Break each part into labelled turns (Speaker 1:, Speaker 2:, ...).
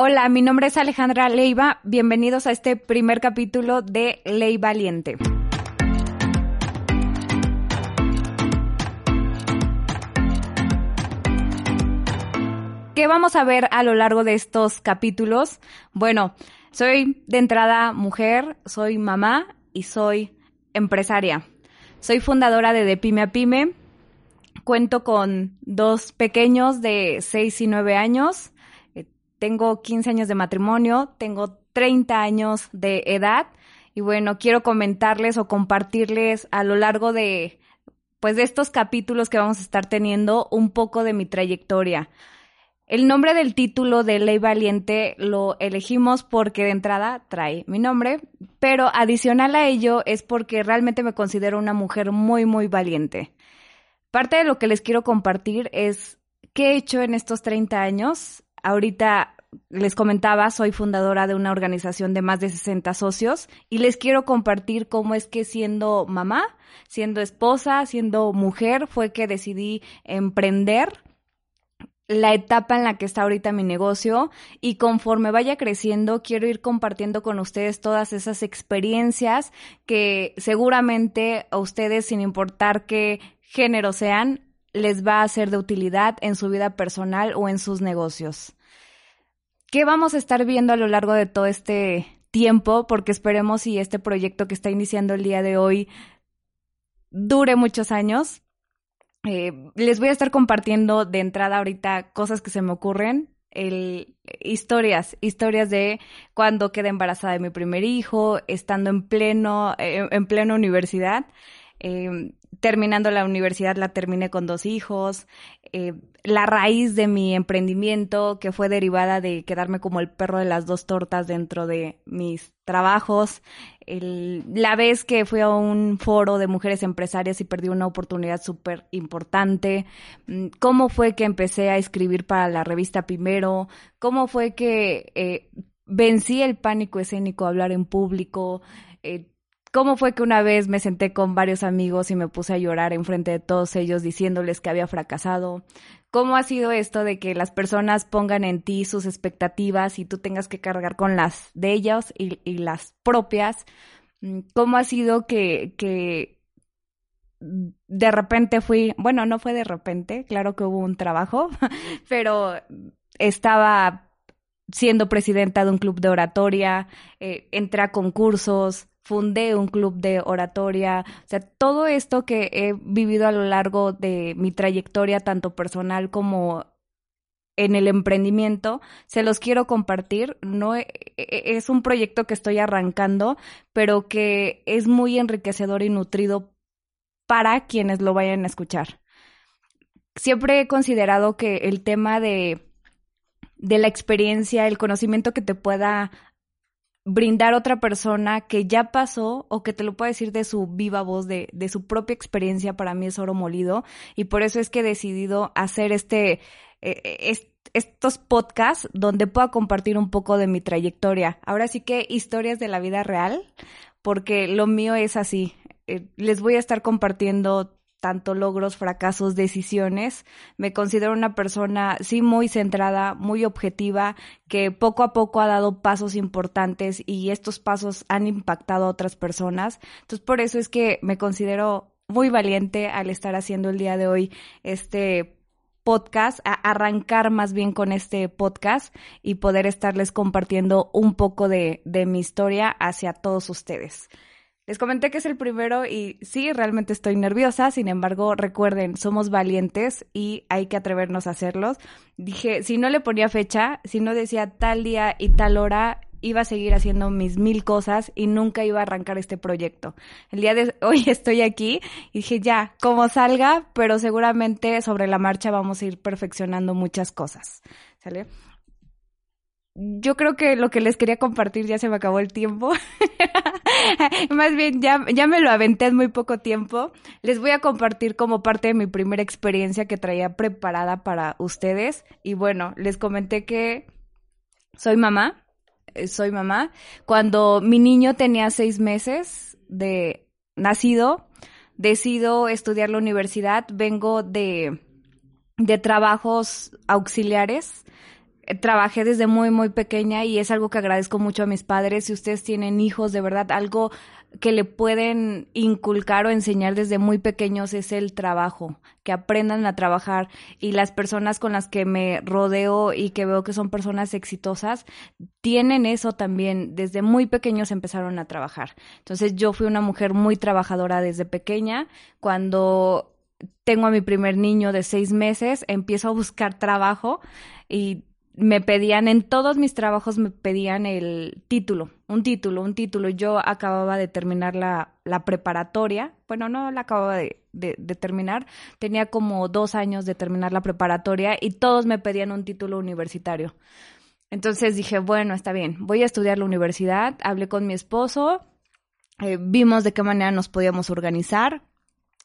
Speaker 1: Hola, mi nombre es Alejandra Leiva. Bienvenidos a este primer capítulo de Ley Valiente. ¿Qué vamos a ver a lo largo de estos capítulos? Bueno, soy de entrada mujer, soy mamá y soy empresaria. Soy fundadora de De Pyme a Pyme. Cuento con dos pequeños de 6 y 9 años tengo 15 años de matrimonio, tengo 30 años de edad y bueno, quiero comentarles o compartirles a lo largo de pues de estos capítulos que vamos a estar teniendo un poco de mi trayectoria. El nombre del título de Ley Valiente lo elegimos porque de entrada trae mi nombre, pero adicional a ello es porque realmente me considero una mujer muy, muy valiente. Parte de lo que les quiero compartir es qué he hecho en estos 30 años Ahorita les comentaba, soy fundadora de una organización de más de 60 socios y les quiero compartir cómo es que siendo mamá, siendo esposa, siendo mujer, fue que decidí emprender la etapa en la que está ahorita mi negocio y conforme vaya creciendo quiero ir compartiendo con ustedes todas esas experiencias que seguramente a ustedes sin importar qué género sean les va a ser de utilidad en su vida personal o en sus negocios. ¿Qué vamos a estar viendo a lo largo de todo este tiempo? Porque esperemos si este proyecto que está iniciando el día de hoy dure muchos años. Eh, les voy a estar compartiendo de entrada ahorita cosas que se me ocurren, historias, historias de cuando quedé embarazada de mi primer hijo, estando en pleno, eh, en plena universidad. Eh, terminando la universidad la terminé con dos hijos. Eh, la raíz de mi emprendimiento, que fue derivada de quedarme como el perro de las dos tortas dentro de mis trabajos. la vez que fui a un foro de mujeres empresarias y perdí una oportunidad súper importante. Mm, ¿Cómo fue que empecé a escribir para la revista Primero? ¿Cómo fue que eh, vencí el pánico escénico a hablar en público? Eh, cómo fue que una vez me senté con varios amigos y me puse a llorar enfrente de todos ellos diciéndoles que había fracasado. ¿Cómo ha sido esto de que las personas pongan en ti sus expectativas y tú tengas que cargar con las de ellos y, las propias? Mm, ¿Cómo ha sido que, que de repente fui, bueno, no fue de repente, claro que hubo un trabajo, pero estaba siendo presidenta de un club de oratoria, eh, entré a concursos, fundé un club de oratoria, o sea, todo esto que he vivido a lo largo de mi trayectoria, tanto personal como en el emprendimiento, se los quiero compartir. No e, e, es un proyecto que estoy arrancando, pero que es muy enriquecedor y nutrido para quienes lo vayan a escuchar. Siempre he considerado que el tema de de la experiencia, el conocimiento que te pueda brindar otra persona que ya pasó o que te lo pueda decir de su viva voz, de, de su propia experiencia, para mí es oro molido. Y por eso es que he decidido hacer este, eh, estos podcasts donde pueda compartir un poco de mi trayectoria. Ahora sí que historias de la vida real, porque lo mío es así. Eh, les voy a estar compartiendo tanto logros, fracasos, decisiones. Me considero una persona, sí, muy centrada, muy objetiva, que poco a poco ha dado pasos importantes y estos pasos han impactado a otras personas. Entonces, por eso es que me considero muy valiente al estar haciendo el día de hoy este podcast, a arrancar más bien con este podcast y poder estarles compartiendo un poco de, de mi historia hacia todos ustedes. Les comenté que es el primero y sí, realmente estoy nerviosa, sin embargo, recuerden, somos valientes y hay que atrevernos a hacerlos. Dije, si no le ponía fecha, si no decía tal día y tal hora, iba a seguir haciendo mis mil cosas y nunca iba a arrancar este proyecto. El día de hoy estoy aquí y dije, ya, como salga, pero seguramente sobre la marcha vamos a ir perfeccionando muchas cosas. ¿Sale? yo creo que lo que les quería compartir ya se me acabó el tiempo. Más bien, ya, ya me lo aventé en muy poco tiempo. Les voy a compartir como parte de mi primera experiencia que traía preparada para ustedes. Y bueno, les comenté que soy mamá. Eh, soy mamá. Cuando mi niño tenía seis meses de nacido, decido estudiar la universidad. Vengo de, de trabajos auxiliares trabajé desde muy, muy pequeña y es algo que agradezco mucho a mis padres. Si ustedes tienen hijos, de verdad, algo que le pueden inculcar o enseñar desde muy pequeños es el trabajo, que aprendan a trabajar y las personas con las que me rodeo y que veo que son personas exitosas tienen eso también, desde muy pequeños empezaron a trabajar. Entonces yo fui una mujer muy trabajadora desde pequeña, cuando tengo a mi primer niño de seis meses, empiezo a buscar trabajo y me pedían, en todos mis trabajos me pedían el título, un título, un título. Yo acababa de terminar la, la preparatoria, bueno, no la acababa de, terminar, tenía como dos años de terminar la preparatoria y todos me pedían un título universitario. Entonces dije, bueno, está bien, voy a estudiar la universidad, hablé con mi esposo, eh, vimos de qué manera nos podíamos organizar,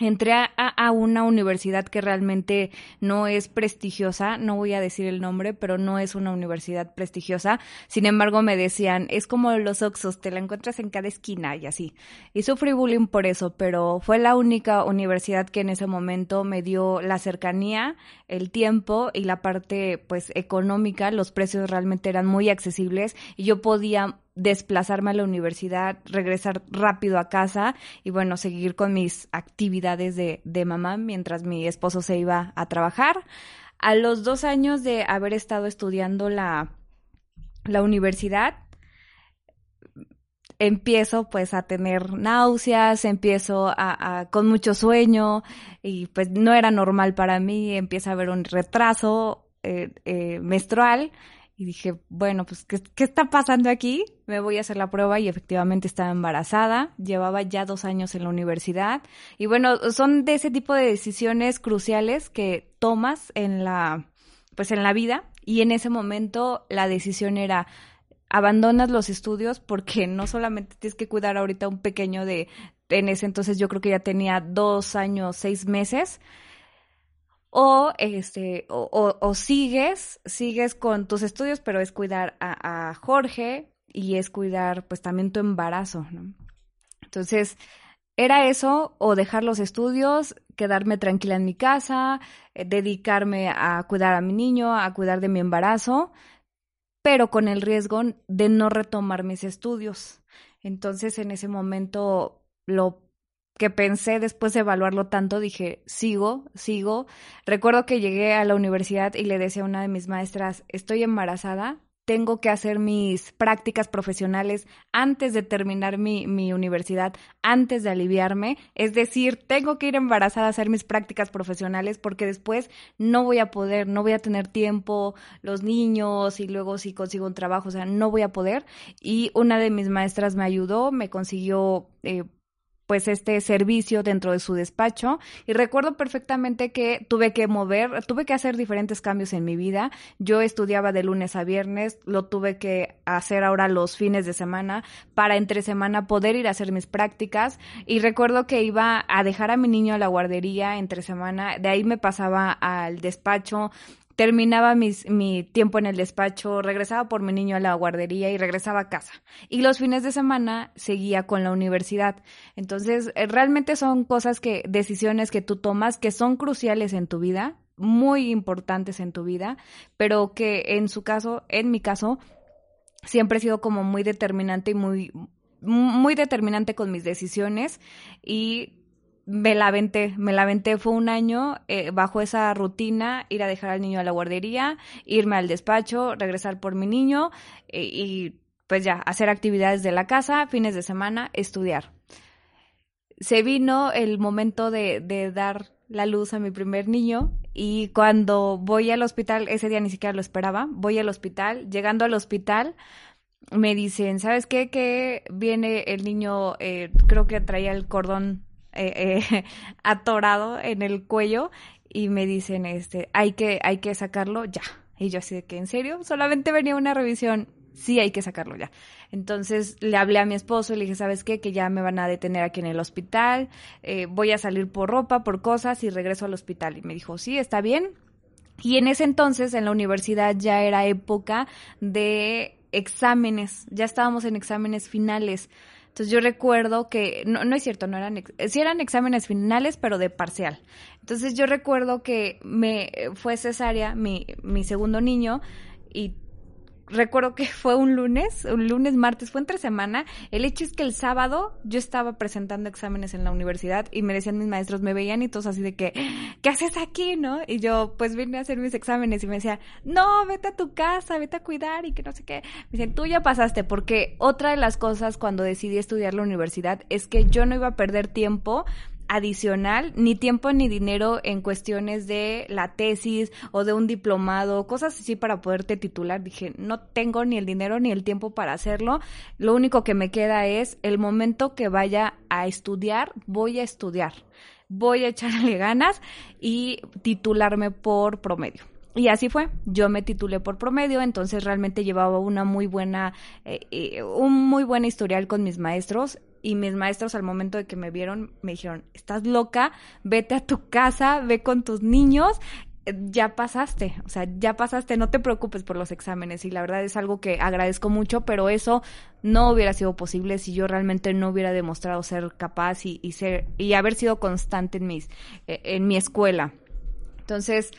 Speaker 1: entré a, una universidad que realmente no es prestigiosa, no voy a decir el nombre, pero no es una universidad prestigiosa. Sin embargo, me decían, es como los Oxos, te la encuentras en cada esquina y así. Y sufrí bullying por eso, pero fue la única universidad que en ese momento me dio la cercanía, el tiempo y la parte pues económica. Los precios realmente eran muy accesibles y yo podía desplazarme a la universidad, regresar rápido a casa y bueno, seguir con mis actividades de, de mamá mientras mi esposo se iba a trabajar. A los dos años de haber estado estudiando la, la universidad, empiezo pues a tener náuseas, empiezo a, con mucho sueño y pues no era normal para mí, empieza a haber un retraso eh, eh, menstrual y dije, bueno, pues, ¿qué, ¿qué, está pasando aquí? Me voy a hacer la prueba y efectivamente estaba embarazada. Llevaba ya dos años en la universidad. Y bueno, son de ese tipo de decisiones cruciales que tomas en la, pues en la vida. Y en ese momento la decisión era, abandonas los estudios porque no solamente tienes que cuidar ahorita un pequeño de, en ese entonces yo creo que ya tenía dos años, seis meses o este o, o, sigues sigues con tus estudios pero es cuidar a, Jorge y es cuidar pues también tu embarazo ¿no? entonces era eso o dejar los estudios quedarme tranquila en mi casa eh, dedicarme a cuidar a mi niño a cuidar de mi embarazo pero con el riesgo de no retomar mis estudios entonces en ese momento lo que pensé después de evaluarlo tanto, dije, sigo, sigo. Recuerdo que llegué a la universidad y le decía a una de mis maestras, estoy embarazada, tengo que hacer mis prácticas profesionales antes de terminar mi, mi, universidad, antes de aliviarme. Es decir, tengo que ir embarazada a hacer mis prácticas profesionales porque después no voy a poder, no voy a tener tiempo, los niños y luego si consigo un trabajo, o sea, no voy a poder. Y una de mis maestras me ayudó, me consiguió... Eh, pues este servicio dentro de su despacho y recuerdo perfectamente que tuve que mover, tuve que hacer diferentes cambios en mi vida. Yo estudiaba de lunes a viernes, lo tuve que hacer ahora los fines de semana para entre semana poder ir a hacer mis prácticas y recuerdo que iba a dejar a mi niño a la guardería entre semana, de ahí me pasaba al despacho, terminaba mis, mi tiempo en el despacho, regresaba por mi niño a la guardería y regresaba a casa. Y los fines de semana seguía con la universidad. Entonces, eh, realmente son cosas que, decisiones que tú tomas que son cruciales en tu vida, muy importantes en tu vida, pero que en su caso, en mi caso, siempre he sido como muy determinante y muy, muy determinante con mis decisiones y me la aventé, me la aventé, fue un año eh, bajo esa rutina, ir a dejar al niño a la guardería, irme al despacho, regresar por mi niño eh, y pues ya, hacer actividades de la casa, fines de semana, estudiar. Se vino el momento de, de dar la luz a mi primer niño y cuando voy al hospital, ese día ni siquiera lo esperaba, voy al hospital, llegando al hospital, me dicen, ¿sabes qué? Que viene el niño, eh, creo que traía el cordón eh, eh, atorado en el cuello y me dicen, este, hay que, hay que sacarlo ya. Y yo así de que, ¿en serio? Solamente venía una revisión. Sí, hay que sacarlo ya. Entonces le hablé a mi esposo y le dije, ¿sabes qué? Que ya me van a detener aquí en el hospital. Eh, voy a salir por ropa, por cosas y regreso al hospital. Y me dijo, sí, está bien. Y en ese entonces en la universidad ya era época de exámenes. Ya estábamos en exámenes finales. Entonces yo recuerdo que, no, no es cierto, no eran, sí eran exámenes finales, pero de parcial. Entonces yo recuerdo que me fue cesárea mi, mi segundo niño y recuerdo que fue un lunes, un lunes, martes, fue entre semana. El hecho es que el sábado yo estaba presentando exámenes en la universidad y me decían mis maestros, me veían y todos así de que, ¿qué haces aquí, no? Y yo, pues vine a hacer mis exámenes y me decían, no, vete a tu casa, vete a cuidar y que no sé qué. Me dicen, tú ya pasaste, porque otra de las cosas cuando decidí estudiar la universidad es que yo no iba a perder tiempo adicional, ni tiempo ni dinero en cuestiones de la tesis o de un diplomado, cosas así para poderte titular. Dije, no tengo ni el dinero ni el tiempo para hacerlo. Lo único que me queda es el momento que vaya a estudiar, voy a estudiar. Voy a echarle ganas y titularme por promedio. Y así fue, yo me titulé por promedio, entonces realmente llevaba una muy buena, eh, eh, un muy buen historial con mis maestros y mis maestros al momento de que me vieron me dijeron, estás loca, vete a tu casa, ve con tus niños, eh, ya pasaste, o sea, ya pasaste, no te preocupes por los exámenes y la verdad es algo que agradezco mucho, pero eso no hubiera sido posible si yo realmente no hubiera demostrado ser capaz y, ser y haber sido constante en mis eh, en mi escuela. Entonces,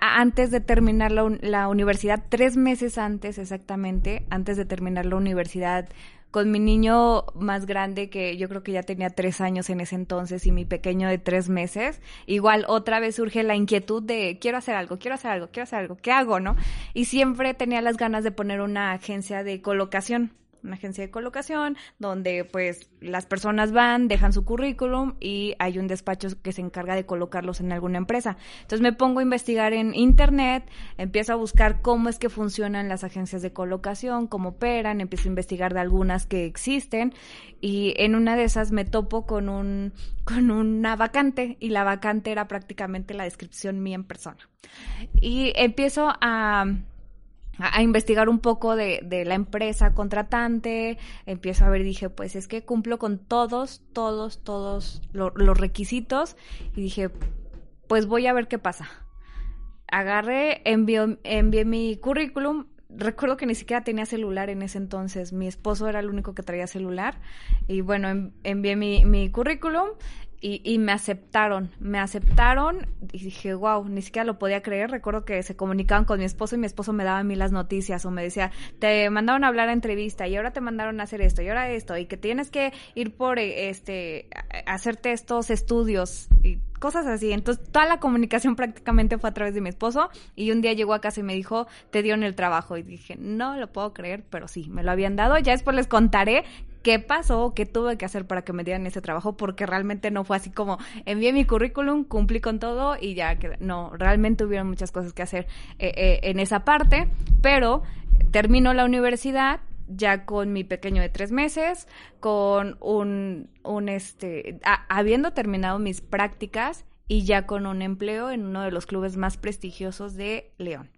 Speaker 1: antes de terminar la, universidad, tres meses antes exactamente, antes de terminar la universidad, con mi niño más grande, que yo creo que ya tenía tres años en ese entonces, y mi pequeño de tres meses, igual otra vez surge la inquietud de quiero hacer algo, quiero hacer algo, quiero hacer algo, ¿qué hago, no? Y siempre tenía las ganas de poner una agencia de colocación una agencia de colocación, donde pues las personas van, dejan su currículum y hay un despacho que se encarga de colocarlos en alguna empresa. Entonces me pongo a investigar en internet, empiezo a buscar cómo es que funcionan las agencias de colocación, cómo operan, empiezo a investigar de algunas que existen y en una de esas me topo con un con una vacante y la vacante era prácticamente la descripción mía en persona. Y empiezo a a, investigar un poco de, de, la empresa contratante, empiezo a ver dije, pues es que cumplo con todos, todos, todos los requisitos y dije, pues voy a ver qué pasa. Agarré, envió, envié mi currículum, recuerdo que ni siquiera tenía celular en ese entonces, mi esposo era el único que traía celular y bueno, envié mi, mi currículum y, y, me aceptaron, me aceptaron y dije, wow, ni siquiera lo podía creer. Recuerdo que se comunicaban con mi esposo y mi esposo me daba a mí las noticias o me decía, te mandaron a hablar a entrevista y ahora te mandaron a hacer esto y ahora esto y que tienes que ir por este, hacerte estos estudios y cosas así. Entonces, toda la comunicación prácticamente fue a través de mi esposo y un día llegó a casa y me dijo, te dio en el trabajo y dije, no lo puedo creer, pero sí, me lo habían dado. Ya después les contaré qué pasó, qué tuve que hacer para que me dieran ese trabajo, porque realmente no fue así como envié mi currículum, cumplí con todo y ya que no, realmente hubieron muchas cosas que hacer eh, eh, en esa parte, pero termino la universidad ya con mi pequeño de tres meses, con un, un este, habiendo terminado mis prácticas y ya con un empleo en uno de los clubes más prestigiosos de León.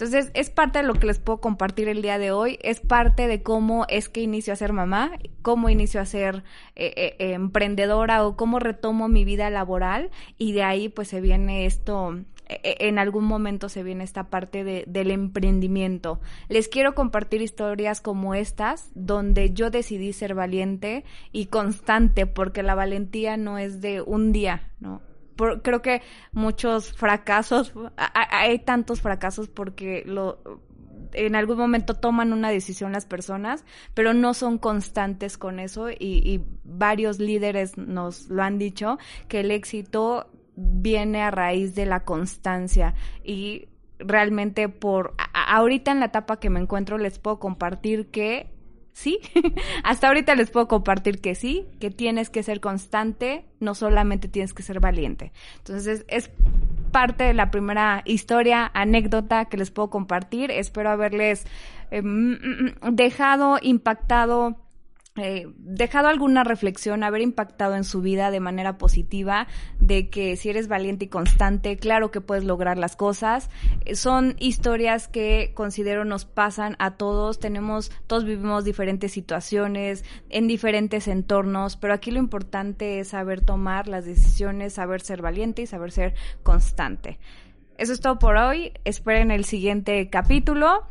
Speaker 1: Entonces, es parte de lo que les puedo compartir el día de hoy, es parte de cómo es que inicio a ser mamá, cómo inicio a ser eh, eh, emprendedora o cómo retomo mi vida laboral y de ahí pues se viene esto, e, en algún momento se viene esta parte de, del emprendimiento. Les quiero compartir historias como estas, donde yo decidí ser valiente y constante, porque la valentía no es de un día, ¿no? Creo que muchos fracasos, hay tantos fracasos porque lo en algún momento toman una decisión las personas, pero no son constantes con eso y, y, varios líderes nos lo han dicho, que el éxito viene a raíz de la constancia y realmente por ahorita en la etapa que me encuentro les puedo compartir que sí, hasta ahorita les puedo compartir que sí, que tienes que ser constante, no solamente tienes que ser valiente. Entonces es parte de la primera historia, anécdota que les puedo compartir. Espero haberles em, dejado impactado eh, dejado alguna reflexión, haber impactado en su vida de manera positiva, de que si eres valiente y constante, claro que puedes lograr las cosas. Eh, son historias que considero nos pasan a todos, tenemos, todos vivimos diferentes situaciones, en diferentes entornos, pero aquí lo importante es saber tomar las decisiones, saber ser valiente y saber ser constante. Eso es todo por hoy. Esperen el siguiente capítulo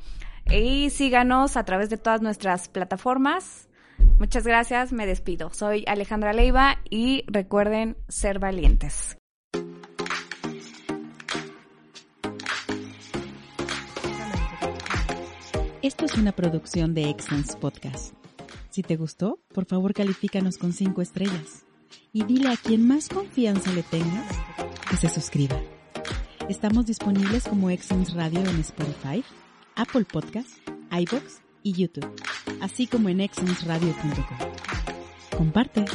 Speaker 1: y síganos a través de todas nuestras plataformas Muchas gracias, me despido. Soy Alejandra Leiva y recuerden ser valientes.
Speaker 2: Esto es una producción de Excellence Podcast. Si te gustó, por favor califícanos con 5 estrellas y dile a quien más confianza le tengas que se suscriba. Estamos disponibles como Excellence Radio en Spotify, Apple Podcasts, iBox y YouTube, así como en exensradio.com. Comparte.